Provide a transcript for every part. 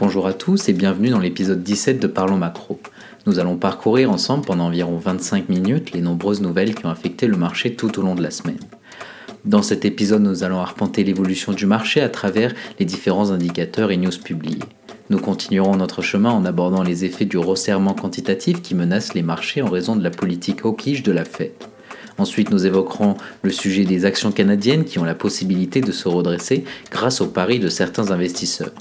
Bonjour à tous et bienvenue dans l'épisode 17 de Parlons Macro. Nous allons parcourir ensemble pendant environ 25 minutes les nombreuses nouvelles qui ont affecté le marché tout au long de la semaine. Dans cet épisode, nous allons arpenter l'évolution du marché à travers les différents indicateurs et news publiés. Nous continuerons notre chemin en abordant les effets du resserrement quantitatif qui menace les marchés en raison de la politique hawkish de la Fed. Ensuite, nous évoquerons le sujet des actions canadiennes qui ont la possibilité de se redresser grâce au pari de certains investisseurs.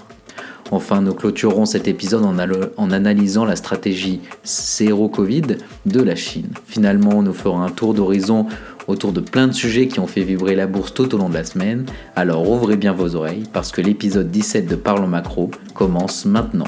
Enfin, nous clôturerons cet épisode en, analysant la stratégie zéro Covid de la Chine. Finalement, nous ferons un tour d'horizon autour de plein de sujets qui ont fait vibrer la bourse tout au long de la semaine. Alors ouvrez bien vos oreilles parce que l'épisode 17 de Parlons Macro commence maintenant.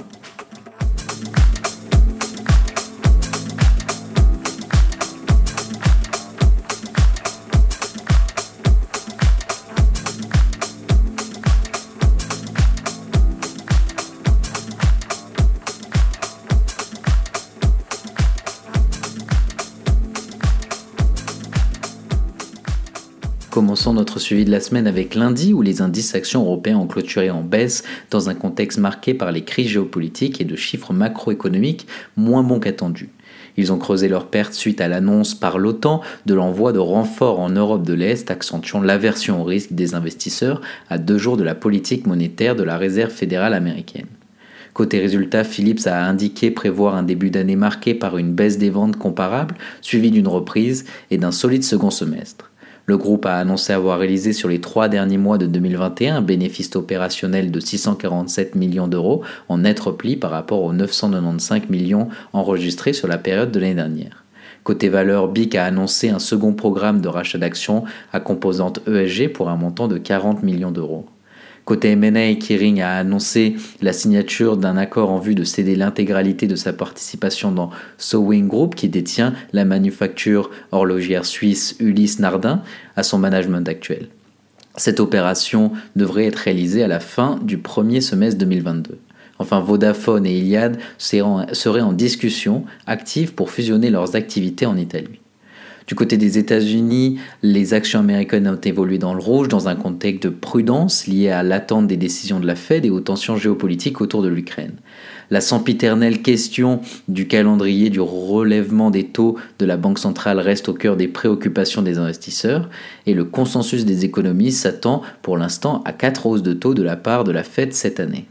Suivi de la semaine avec lundi où les indices actions européens ont clôturé en baisse dans un contexte marqué par les crises géopolitiques et de chiffres macroéconomiques moins bons qu'attendus. Ils ont creusé leurs pertes suite à l'annonce par l'OTAN de l'envoi de renforts en Europe de l'Est, accentuant l'aversion au risque des investisseurs à deux jours de la politique monétaire de la Réserve fédérale américaine. Côté résultat, Philips a indiqué prévoir un début d'année marqué par une baisse des ventes comparables, suivie d'une reprise et d'un solide second semestre. Le groupe a annoncé avoir réalisé sur les trois derniers mois de 2021 un bénéfice opérationnel de 647 millions d'euros en net repli par rapport aux 995 millions enregistrés sur la période de l'année dernière. Côté valeur, BIC a annoncé un second programme de rachat d'actions à composante ESG pour un montant de 40 millions d'euros. Côté M&A, Kering a annoncé la signature d'un accord en vue de céder l'intégralité de sa participation dans Sewing Group, qui détient la manufacture horlogère suisse Ulysse Nardin, à son management actuel. Cette opération devrait être réalisée à la fin du premier semestre 2022. Enfin, Vodafone et Iliad seraient en discussion active pour fusionner leurs activités en Italie. Du côté des États-Unis, les actions américaines ont évolué dans le rouge dans un contexte de prudence lié à l'attente des décisions de la Fed et aux tensions géopolitiques autour de l'Ukraine. La sempiternelle question du calendrier du relèvement des taux de la Banque centrale reste au cœur des préoccupations des investisseurs et le consensus des économistes s'attend pour l'instant à quatre hausses de taux de la part de la Fed cette année.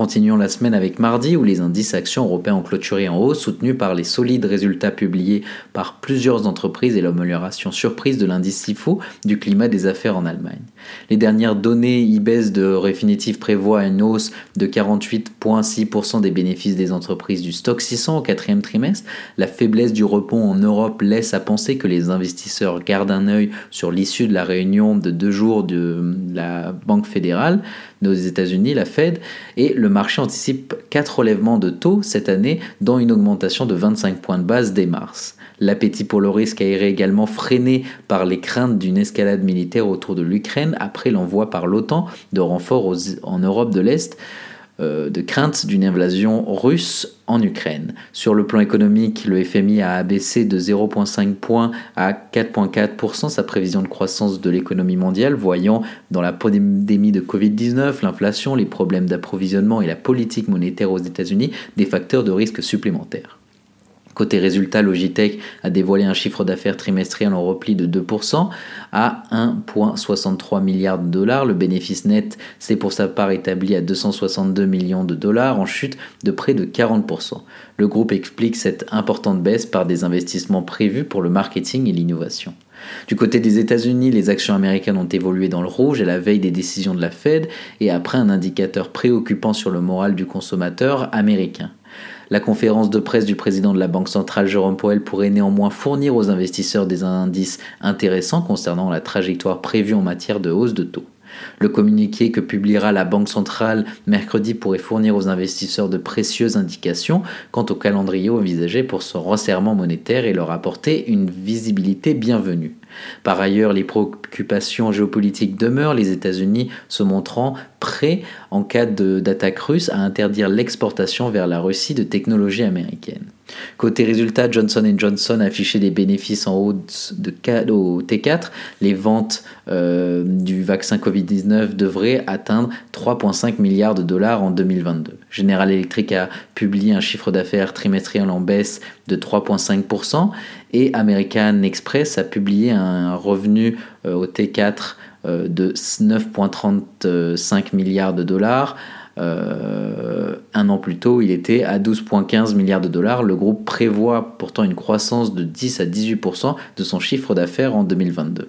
Continuons la semaine avec mardi où les indices actions européens ont clôturé en hausse soutenus par les solides résultats publiés par plusieurs entreprises et l'amélioration surprise de l'indice SIFO du climat des affaires en Allemagne. Les dernières données IBES de Refinitiv prévoient une hausse de 48,6% des bénéfices des entreprises du stock 600 au quatrième trimestre. La faiblesse du repos en Europe laisse à penser que les investisseurs gardent un œil sur l'issue de la réunion de deux jours de la Banque fédérale aux États-Unis, la Fed, et le marché anticipe quatre relèvements de taux cette année, dont une augmentation de 25 points de base dès mars. L'appétit pour le risque a été également freiné par les craintes d'une escalade militaire autour de l'Ukraine après l'envoi par l'OTAN de renforts en Europe de l'Est. Euh, de crainte d'une invasion russe en Ukraine. Sur le plan économique, le FMI a abaissé de 0,5 points à 4,4% sa prévision de croissance de l'économie mondiale, voyant dans la pandémie de Covid-19, l'inflation, les problèmes d'approvisionnement et la politique monétaire aux États-Unis des facteurs de risque supplémentaires. Côté résultat, Logitech a dévoilé un chiffre d'affaires trimestriel en repli de 2% à 1,63 milliards de dollars. Le bénéfice net s'est pour sa part établi à 262 millions de dollars en chute de près de 40%. Le groupe explique cette importante baisse par des investissements prévus pour le marketing et l'innovation. Du côté des États-Unis, les actions américaines ont évolué dans le rouge à la veille des décisions de la Fed et après un indicateur préoccupant sur le moral du consommateur américain. La conférence de presse du président de la Banque centrale Jérôme Powell pourrait néanmoins fournir aux investisseurs des indices intéressants concernant la trajectoire prévue en matière de hausse de taux. Le communiqué que publiera la Banque centrale mercredi pourrait fournir aux investisseurs de précieuses indications quant au calendrier envisagé pour son resserrement monétaire et leur apporter une visibilité bienvenue. Par ailleurs, les préoccupations géopolitiques demeurent, les États-Unis se montrant prêts, en cas d'attaque russe, à interdire l'exportation vers la Russie de technologies américaines. Côté résultat, Johnson Johnson a affiché des bénéfices en hausse de au T4. Les ventes euh, du vaccin Covid-19 devraient atteindre 3,5 milliards de dollars en 2022. General Electric a publié un chiffre d'affaires trimestriel en baisse de 3,5% et American Express a publié un revenu euh, au T4 euh, de 9,35 milliards de dollars euh, un an plus tôt, il était à 12,15 milliards de dollars. Le groupe prévoit pourtant une croissance de 10 à 18% de son chiffre d'affaires en 2022.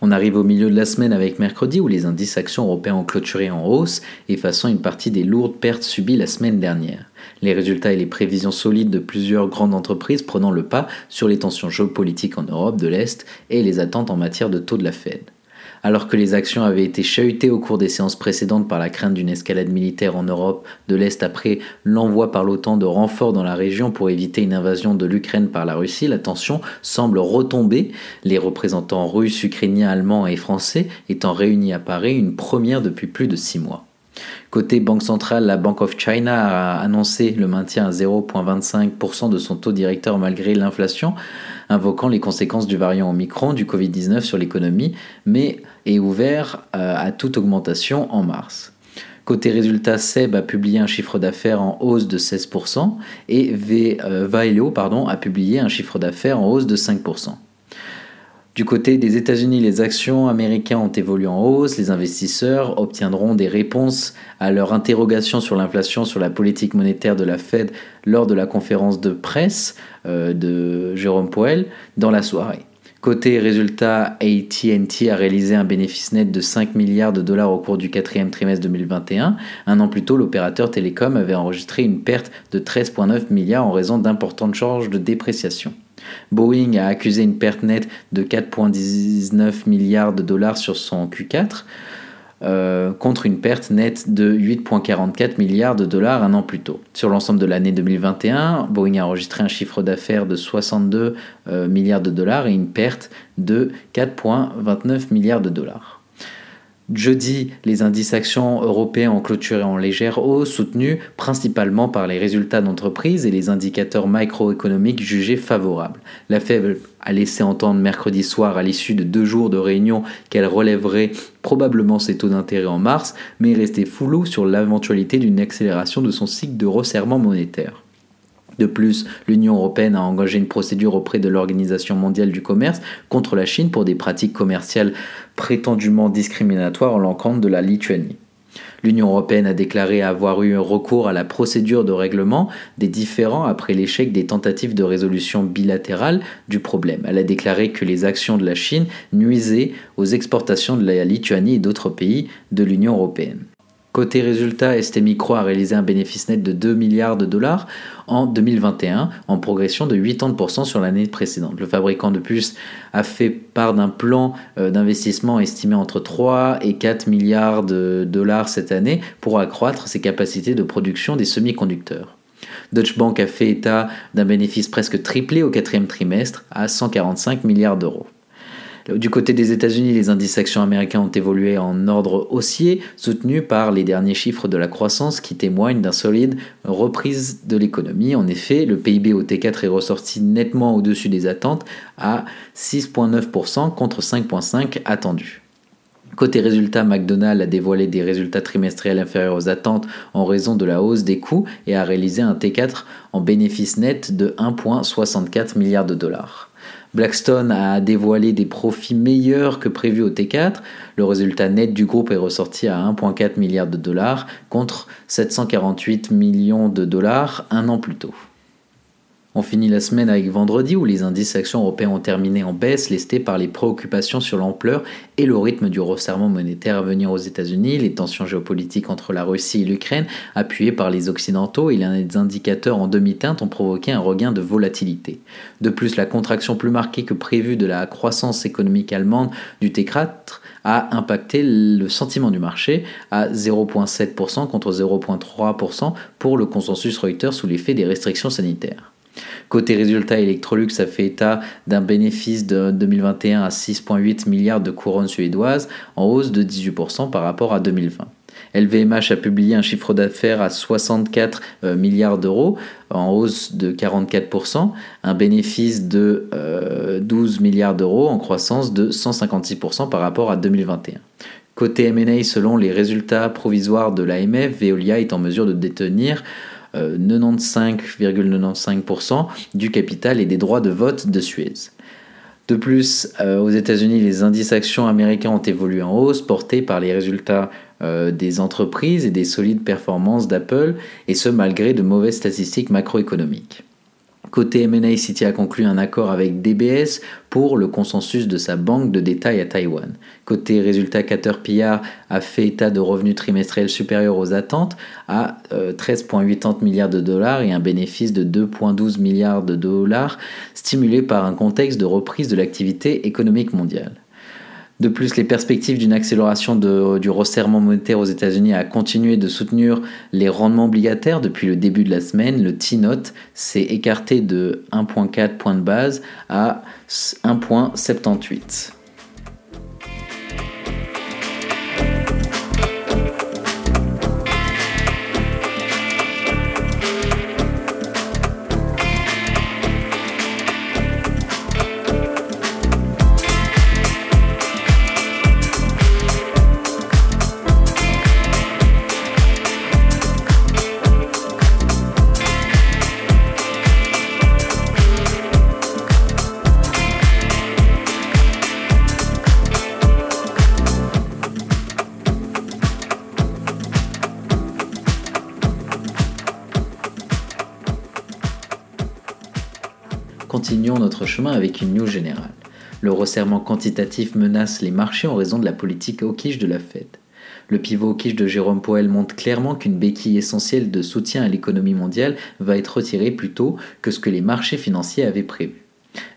On arrive au milieu de la semaine avec mercredi où les indices actions européens ont clôturé en hausse, effaçant une partie des lourdes pertes subies la semaine dernière. Les résultats et les prévisions solides de plusieurs grandes entreprises prenant le pas sur les tensions géopolitiques en Europe de l'Est et les attentes en matière de taux de la Fed. Alors que les actions avaient été chahutées au cours des séances précédentes par la crainte d'une escalade militaire en Europe de l'Est après l'envoi par l'OTAN de renforts dans la région pour éviter une invasion de l'Ukraine par la Russie, la tension semble retomber, les représentants russes, ukrainiens, allemands et français étant réunis à Paris, une première depuis plus de six mois. Côté Banque centrale, la Bank of China a annoncé le maintien à 0,25% de son taux directeur malgré l'inflation, invoquant les conséquences du variant Omicron du Covid-19 sur l'économie, mais est ouvert euh, à toute augmentation en mars. Côté résultat, SEB a publié un chiffre d'affaires en hausse de 16% et euh, Valeo pardon, a publié un chiffre d'affaires en hausse de 5%. Du côté des États-Unis, les actions américaines ont évolué en hausse. Les investisseurs obtiendront des réponses à leurs interrogations sur l'inflation, sur la politique monétaire de la Fed lors de la conférence de presse euh, de Jérôme Powell dans la soirée. Côté résultat, ATT a réalisé un bénéfice net de 5 milliards de dollars au cours du quatrième trimestre 2021. Un an plus tôt, l'opérateur télécom avait enregistré une perte de 13,9 milliards en raison d'importantes charges de dépréciation. Boeing a accusé une perte nette de 4,19 milliards de dollars sur son Q4, euh, contre une perte nette de 8,44 milliards de dollars un an plus tôt. Sur l'ensemble de l'année 2021, Boeing a enregistré un chiffre d'affaires de 62 euh, milliards de dollars et une perte de 4,29 milliards de dollars. Jeudi, les indices actions européens ont clôturé en légère hausse, soutenus principalement par les résultats d'entreprise et les indicateurs macroéconomiques jugés favorables. La Fed a laissé entendre mercredi soir, à l'issue de deux jours de réunion, qu'elle relèverait probablement ses taux d'intérêt en mars, mais est restée floue sur l'éventualité d'une accélération de son cycle de resserrement monétaire. De plus, l'Union européenne a engagé une procédure auprès de l'Organisation mondiale du commerce contre la Chine pour des pratiques commerciales prétendument discriminatoires en l'encontre de la Lituanie. L'Union européenne a déclaré avoir eu recours à la procédure de règlement des différends après l'échec des tentatives de résolution bilatérale du problème. Elle a déclaré que les actions de la Chine nuisaient aux exportations de la Lituanie et d'autres pays de l'Union européenne. Côté résultat, ST Micro a réalisé un bénéfice net de 2 milliards de dollars en 2021, en progression de 80% sur l'année précédente. Le fabricant de puces a fait part d'un plan euh, d'investissement estimé entre 3 et 4 milliards de dollars cette année pour accroître ses capacités de production des semi-conducteurs. Deutsche Bank a fait état d'un bénéfice presque triplé au quatrième trimestre à 145 milliards d'euros. Du côté des États-Unis, les indices actions américains ont évolué en ordre haussier, soutenus par les derniers chiffres de la croissance qui témoignent d'un solide reprise de l'économie. En effet, le PIB au T4 est ressorti nettement au-dessus des attentes à 6,9% contre 5,5% attendus. Côté résultats, McDonald's a dévoilé des résultats trimestriels inférieurs aux attentes en raison de la hausse des coûts et a réalisé un T4 en bénéfice net de 1,64 milliards de dollars. Blackstone a dévoilé des profits meilleurs que prévu au T4. Le résultat net du groupe est ressorti à 1,4 milliard de dollars contre 748 millions de dollars un an plus tôt. On finit la semaine avec vendredi où les indices actions européens ont terminé en baisse, lestés par les préoccupations sur l'ampleur et le rythme du resserrement monétaire à venir aux États-Unis, les tensions géopolitiques entre la Russie et l'Ukraine, appuyées par les Occidentaux et les indicateurs en demi-teinte ont provoqué un regain de volatilité. De plus, la contraction plus marquée que prévue de la croissance économique allemande du T4 a impacté le sentiment du marché à 0,7% contre 0,3% pour le consensus Reuters sous l'effet des restrictions sanitaires. Côté résultat, Electrolux a fait état d'un bénéfice de 2021 à 6,8 milliards de couronnes suédoises, en hausse de 18% par rapport à 2020. LVMH a publié un chiffre d'affaires à 64 euh, milliards d'euros, en hausse de 44%, un bénéfice de 12 milliards d'euros, en croissance de 156% par rapport à 2021. Côté M&A, selon les résultats provisoires de l'AMF, Veolia est en mesure de détenir 95,95% euh, du capital et des droits de vote de Suez. De plus, euh, aux États-Unis, les indices actions américains ont évolué en hausse, portés par les résultats euh, des entreprises et des solides performances d'Apple, et ce malgré de mauvaises statistiques macroéconomiques. Côté M&A, City a conclu un accord avec DBS pour le consensus de sa banque de détail à Taïwan. Côté résultat, Caterpillar a fait état de revenus trimestriels supérieurs aux attentes à 13,80 euh, milliards de dollars et un bénéfice de 2,12 milliards de dollars stimulé par un contexte de reprise de l'activité économique mondiale. De plus, les perspectives d'une accélération du resserrement monétaire aux États-Unis a continué de soutenir les rendements obligataires depuis le début de la semaine. Le T-Note s'est écarté de 1,4 points de base à 1,78. Continuons notre chemin avec une news générale. Le resserrement quantitatif menace les marchés en raison de la politique hawkish de la Fed. Le pivot hawkish de Jérôme Powell montre clairement qu'une béquille essentielle de soutien à l'économie mondiale va être retirée plus tôt que ce que les marchés financiers avaient prévu.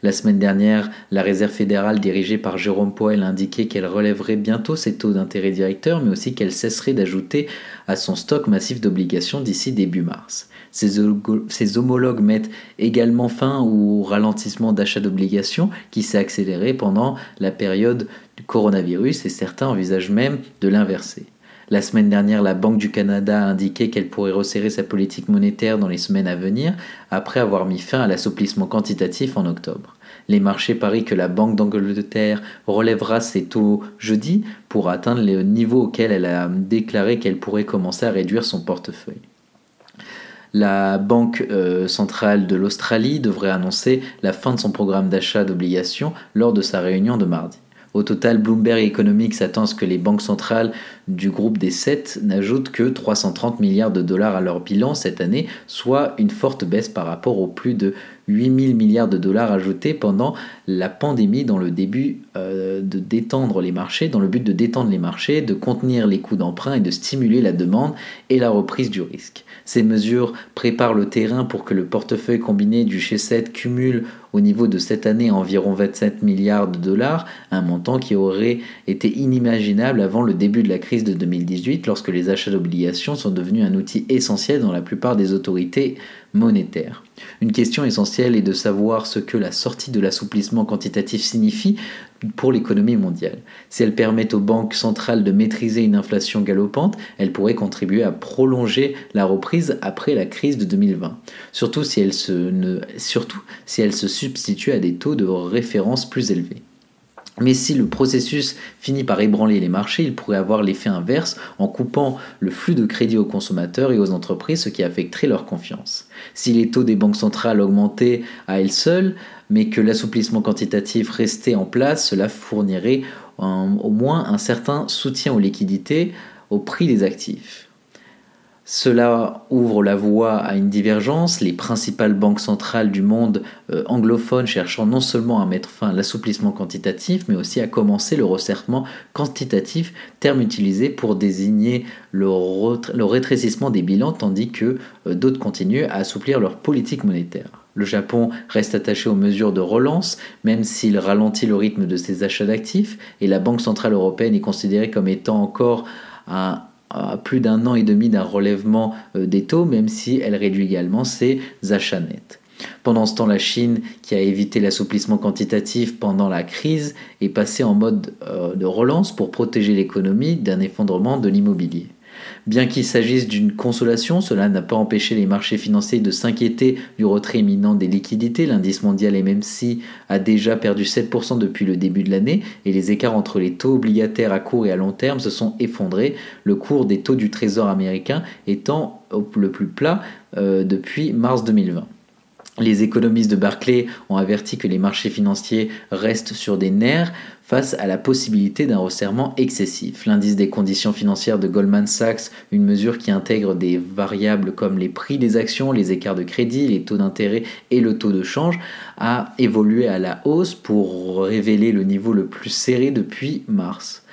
La semaine dernière, la Réserve fédérale dirigée par Jérôme Powell a indiqué qu'elle relèverait bientôt ses taux d'intérêt directeurs, mais aussi qu'elle cesserait d'ajouter à son stock massif d'obligations d'ici début mars. Ces homologues mettent également fin au ralentissement d'achat d'obligations qui s'est accéléré pendant la période du coronavirus et certains envisagent même de l'inverser. La semaine dernière, la Banque du Canada a indiqué qu'elle pourrait resserrer sa politique monétaire dans les semaines à venir, après avoir mis fin à l'assouplissement quantitatif en octobre. Les marchés parient que la Banque d'Angleterre relèvera ses taux jeudi pour atteindre le niveau auquel elle a déclaré qu'elle pourrait commencer à réduire son portefeuille. La Banque euh, centrale de l'Australie devrait annoncer la fin de son programme d'achat d'obligations lors de sa réunion de mardi. Au total, Bloomberg Economics attend ce que les banques centrales du groupe des 7 n'ajoutent que 330 milliards de dollars à leur bilan cette année, soit une forte baisse par rapport aux plus de 8000 milliards de dollars ajoutés pendant la pandémie dans le début euh, de détendre les marchés, dans le but de détendre les marchés, de contenir les coûts d'emprunt et de stimuler la demande et la reprise du risque. Ces mesures préparent le terrain pour que le portefeuille combiné du G7 cumule au niveau de cette année environ 27 milliards de dollars, un montant qui aurait été inimaginable avant le début de la crise de 2018 lorsque les achats d'obligations sont devenus un outil essentiel dans la plupart des autorités monétaire. Une question essentielle est de savoir ce que la sortie de l'assouplissement quantitatif signifie pour l'économie mondiale. Si elle permet aux banques centrales de maîtriser une inflation galopante, elle pourrait contribuer à prolonger la reprise après la crise de 2020, surtout si elle se, surtout si elle se substitue à des taux de référence plus élevés. Mais si le processus finit par ébranler les marchés, il pourrait avoir l'effet inverse en coupant le flux de crédit aux consommateurs et aux entreprises, ce qui affecterait leur confiance. Si les taux des banques centrales augmentaient à elles seules, mais que l'assouplissement quantitatif restait en place, cela fournirait au moins un certain soutien aux liquidités au prix des actifs. Cela ouvre la voie à une divergence, les principales banques centrales du monde euh, anglophone cherchant non seulement à mettre fin à l'assouplissement quantitatif, mais aussi à commencer le resserrement quantitatif, terme utilisé pour désigner le, rétrécissement des bilans, tandis que euh, d'autres continuent à assouplir leur politique monétaire. Le Japon reste attaché aux mesures de relance, même s'il ralentit le rythme de ses achats d'actifs, et la Banque centrale européenne est considérée comme étant encore un à plus d'un an et demi d'un relèvement euh, des taux, même si elle réduit également ses achats nets. Pendant ce temps, la Chine, qui a évité l'assouplissement quantitatif pendant la crise, est passée en mode euh, de relance pour protéger l'économie d'un effondrement de l'immobilier. Bien qu'il s'agisse d'une consolation, cela n'a pas empêché les marchés financiers de s'inquiéter du retrait imminent des liquidités. L'indice mondial MMC a déjà perdu 7% depuis le début de l'année et les écarts entre les taux obligataires à court et à long terme se sont effondrés, le cours des taux du trésor américain étant le plus plat euh, depuis mars 2020. Les économistes de Barclay ont averti que les marchés financiers restent sur des nerfs face à la possibilité d'un resserrement excessif. L'indice des conditions financières de Goldman Sachs, une mesure qui intègre des variables comme les prix des actions, les écarts de crédit, les taux d'intérêt et le taux de change, a évolué à la hausse pour révéler le niveau le plus serré depuis mars.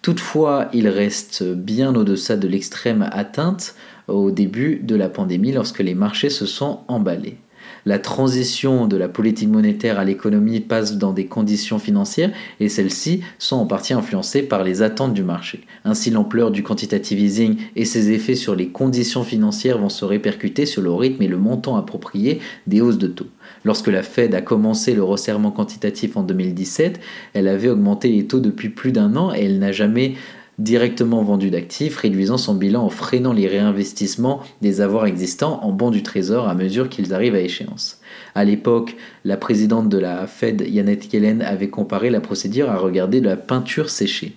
Toutefois, il reste bien au-deçà de l'extrême atteinte au début de la pandémie lorsque les marchés se sont emballés la transition de la politique monétaire à l'économie passe dans des conditions financières et celles-ci sont en partie influencées par les attentes du marché. Ainsi, l'ampleur du quantitative easing et ses effets sur les conditions financières vont se répercuter sur le rythme et le montant approprié des hausses de taux. Lorsque la Fed a commencé le resserrement quantitatif en 2017, elle avait augmenté les taux depuis plus d'un an et elle n'a jamais directement vendu d'actifs, réduisant son bilan en freinant les réinvestissements des avoirs existants en bons du trésor à mesure qu'ils arrivent à échéance. À l'époque, la présidente de la Fed, Janet Yellen, avait comparé la procédure à regarder de la peinture séchée.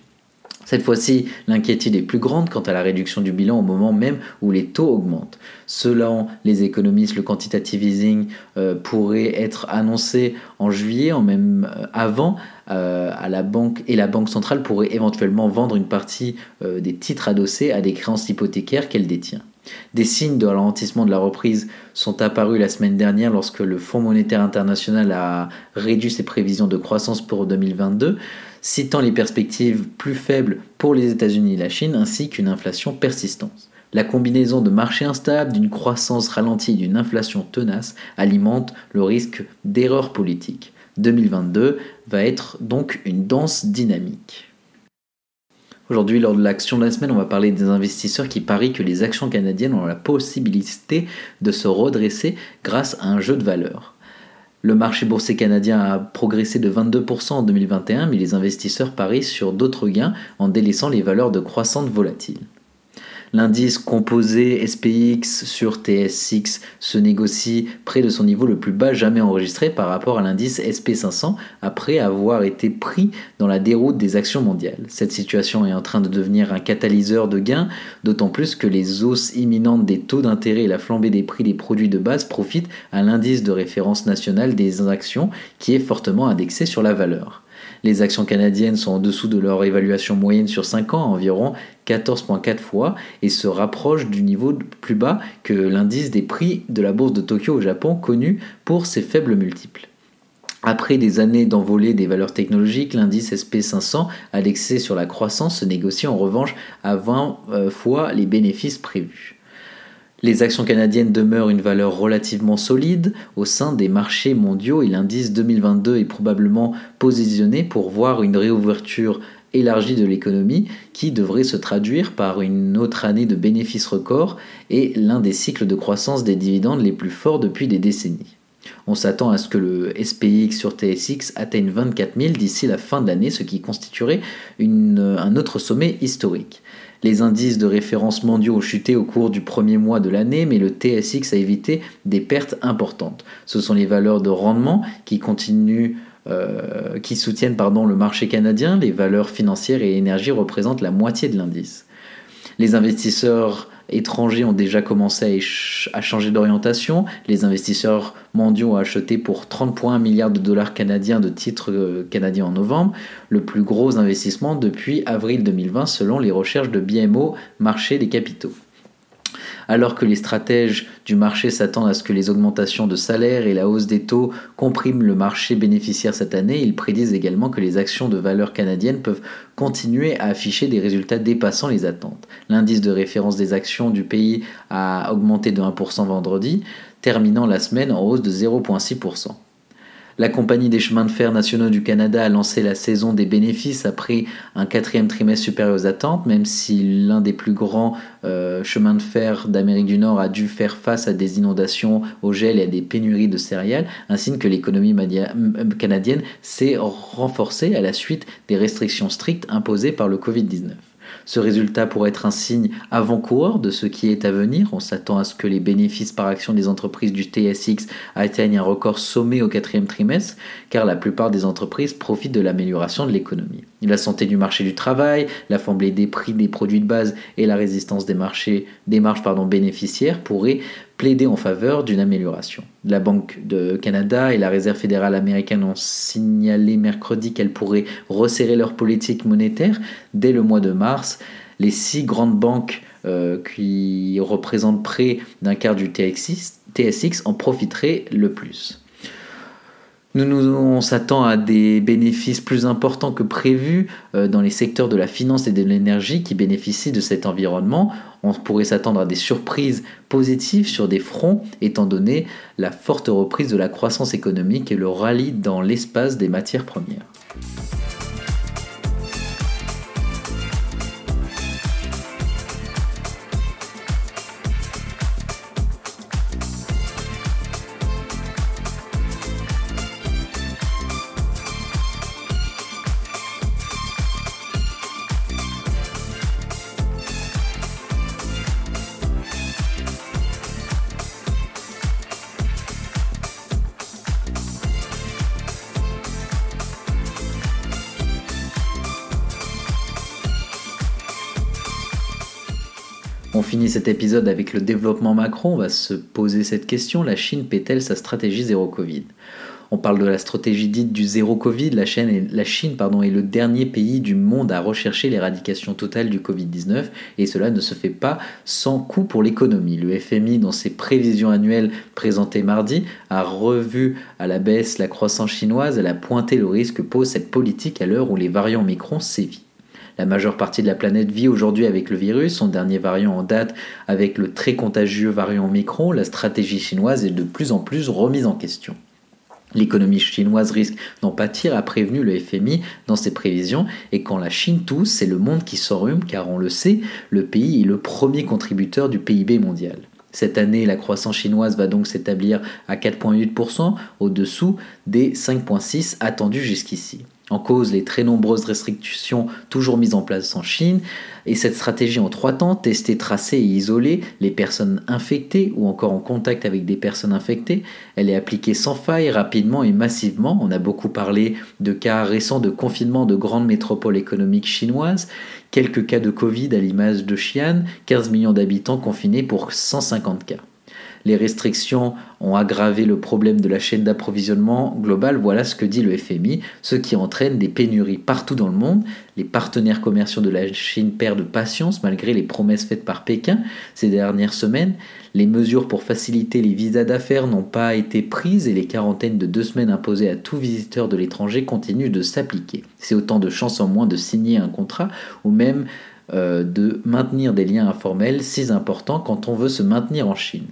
Cette fois-ci, l'inquiétude est plus grande quant à la réduction du bilan au moment même où les taux augmentent. Selon les économistes, le quantitative easing euh, pourrait être annoncé en juillet, en même euh, avant, euh, la banque et la banque centrale pourrait éventuellement vendre une partie des titres adossés à des créances hypothécaires qu'elle détient. Des signes de ralentissement de la reprise sont apparus la semaine dernière lorsque le Fonds monétaire international a réduit ses prévisions de croissance pour 2022 citant les perspectives plus faibles pour les États-Unis et la Chine, ainsi qu'une inflation persistante. La combinaison de marchés instables, d'une croissance ralentie et d'une inflation tenace alimente le risque d'erreur politique. 2022 va être donc une danse dynamique. Aujourd'hui, lors de l'action de la semaine, on va parler des investisseurs qui parient que les actions canadiennes ont la possibilité de se redresser grâce à un jeu de valeur. Le marché boursier canadien a progressé de 22% en 2021, mais les investisseurs parient sur d'autres gains en délaissant les valeurs de croissance volatiles. L'indice composé SPX sur TSX se négocie près de son niveau le plus bas jamais enregistré par rapport à l'indice SP500 après avoir été pris dans la déroute des actions mondiales. Cette situation est en train de devenir un catalyseur de gains, d'autant plus que les hausses imminentes des taux d'intérêt et la flambée des prix des produits de base profitent à l'indice de référence national des actions qui est fortement indexé sur la valeur. Les actions canadiennes sont en dessous de leur évaluation moyenne sur 5 ans, environ 14,4 fois, et se rapprochent du niveau plus bas que l'indice des prix de la bourse de Tokyo au Japon, connu pour ses faibles multiples. Après des années d'envolée des valeurs technologiques, l'indice SP500, indexé sur la croissance, se négocie en revanche à 20 euh, fois les bénéfices prévus. Les actions canadiennes demeurent une valeur relativement solide au sein des marchés mondiaux et l'indice 2022 est probablement positionné pour voir une réouverture élargie de l'économie qui devrait se traduire par une autre année de bénéfices records et l'un des cycles de croissance des dividendes les plus forts depuis des décennies. On s'attend à ce que le SPX sur TSX atteigne 24 000 d'ici la fin de l'année, ce qui constituerait un autre sommet historique. Les indices de référence mondiaux ont chuté au cours du premier mois de l'année, mais le TSX a évité des pertes importantes. Ce sont les valeurs de rendement qui continuent euh, qui soutiennent le marché canadien, les valeurs financières et énergie représentent la moitié de l'indice. Les investisseurs étrangers ont déjà commencé à, changer d'orientation. Les investisseurs mondiaux ont acheté pour 30,1 milliards de dollars canadiens de titres euh, canadiens en novembre, le plus gros investissement depuis avril 2020 selon les recherches de BMO Marché des capitaux. Alors que les stratèges du marché s'attendent à ce que les augmentations de salaires et la hausse des taux compriment le marché bénéficiaire cette année, ils prédisent également que les actions de valeur canadiennes peuvent continuer à afficher des résultats dépassant les attentes. L'indice de référence des actions du pays a augmenté de 1% vendredi, terminant la semaine en hausse de 0,6%. La Compagnie des chemins de fer nationaux du Canada a lancé la saison des bénéfices après un quatrième trimestre supérieur aux attentes, même si l'un des plus grands euh, chemins de fer d'Amérique du Nord a dû faire face à des inondations au gel et à des pénuries de céréales, ainsi que l'économie canadienne s'est renforcée à la suite des restrictions strictes imposées par le Covid-19. Ce résultat pourrait être un signe avant-coureur de ce qui est à venir. On s'attend à ce que les bénéfices par action des entreprises du TSX atteignent un record sommet au quatrième trimestre, car la plupart des entreprises profitent de l'amélioration de l'économie. La santé du marché du travail, la des prix des produits de base et la résistance des, marchés, des marges bénéficiaires pourraient plaider en faveur d'une amélioration. La Banque de Canada et la Réserve fédérale américaine ont signalé mercredi qu'elles pourraient resserrer leur politique monétaire dès le mois de mars. Les six grandes banques euh, qui représentent près d'un quart du TSX en profiteraient le plus. Nous, nous, on s'attend à des bénéfices plus importants que prévus euh, dans les secteurs de la finance et de l'énergie qui bénéficient de cet environnement. On pourrait s'attendre à des surprises positives sur des fronts, étant donné la forte reprise de la croissance économique et le rallye dans l'espace des matières premières. Finit cet épisode avec le développement macro. On va se poser cette question. La Chine paie-t-elle sa stratégie zéro Covid? On parle de la stratégie dite du zéro Covid. La, Chine, est le dernier pays du monde à rechercher l'éradication totale du Covid-19 et cela ne se fait pas sans coût pour l'économie. Le FMI, dans ses prévisions annuelles présentées mardi, a revu à la baisse la croissance chinoise. Elle a pointé le risque que pose cette politique à l'heure où les variants Micron sévissent. La majeure partie de la planète vit aujourd'hui avec le virus, son dernier variant en date avec le très contagieux variant Micron, la stratégie chinoise est de plus en plus remise en question. L'économie chinoise risque d'en pâtir, a prévenu le FMI dans ses prévisions, et quand la Chine tousse, c'est le monde qui s'enrhume, car on le sait, le pays est le premier contributeur du PIB mondial. Cette année, la croissance chinoise va donc s'établir à 4,8%, au-dessous des 5,6% attendus jusqu'ici. En cause, les très nombreuses restrictions toujours mises en place en Chine, et cette stratégie en trois temps, tester, tracer et isoler les personnes infectées ou encore en contact avec des personnes infectées, elle est appliquée sans faille, rapidement et massivement. On a beaucoup parlé de cas récents de confinement de grandes métropoles économiques chinoises, quelques cas de Covid à l'image de Xi'an, 15 millions d'habitants confinés pour 150 cas. Les restrictions ont aggravé le problème de la chaîne d'approvisionnement globale, voilà ce que dit le FMI, ce qui entraîne des pénuries partout dans le monde. Les partenaires commerciaux de la Chine perdent patience malgré les promesses faites par Pékin ces dernières semaines. Les mesures pour faciliter les visas d'affaires n'ont pas été prises et les quarantaines de deux semaines imposées à tout visiteur de l'étranger continuent de s'appliquer. C'est autant de chances en moins de signer un contrat ou même euh, de maintenir des liens informels si importants quand on veut se maintenir en Chine.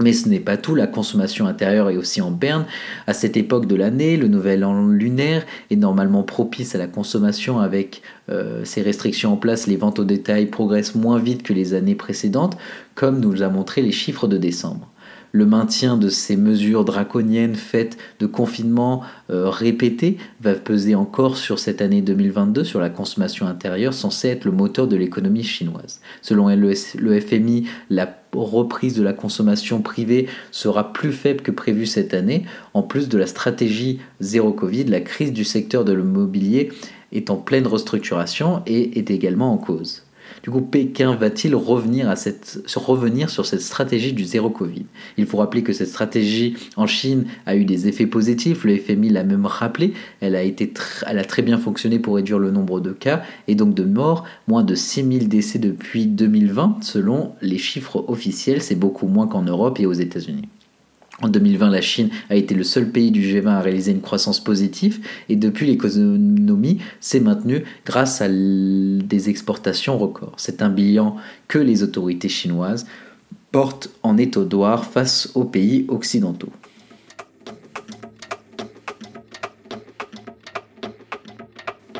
Mais ce n'est pas tout, la consommation intérieure est aussi en berne. À cette époque de l'année, le nouvel an lunaire est normalement propice à la consommation avec euh, ces restrictions en place. Les ventes au détail progressent moins vite que les années précédentes, comme nous l'a montré les chiffres de décembre le maintien de ces mesures draconiennes faites de confinement euh, répété va peser encore sur cette année 2022 sur la consommation intérieure censée être le moteur de l'économie chinoise. Selon le FMI, la reprise de la consommation privée sera plus faible que prévu cette année. En plus de la stratégie zéro Covid, la crise du secteur de l'immobilier est en pleine restructuration et est également en cause. Du coup, Pékin va-t-il revenir, revenir sur cette stratégie du zéro Covid? Il faut rappeler que cette stratégie en Chine a eu des effets positifs, le FMI l'a même rappelé, elle a, été elle a très bien fonctionné pour réduire le nombre de cas et donc de morts, moins de 6000 décès depuis 2020 selon les chiffres officiels, c'est beaucoup moins qu'en Europe et aux États-Unis. En 2020, la Chine a été le seul pays du G20 à réaliser une croissance positive et depuis l'économie s'est maintenue grâce à des exportations records. C'est un bilan que les autorités chinoises portent en étaudoir face aux pays occidentaux.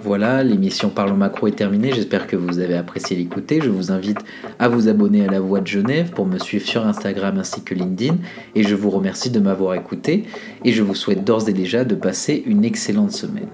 Voilà, l'émission Parlons Macro est terminée. J'espère que vous avez apprécié l'écouter. Je vous invite à vous abonner à La Voix de Genève pour me suivre sur Instagram ainsi que LinkedIn. Et je vous remercie de m'avoir écouté. Et je vous souhaite d'ores et déjà de passer une excellente semaine.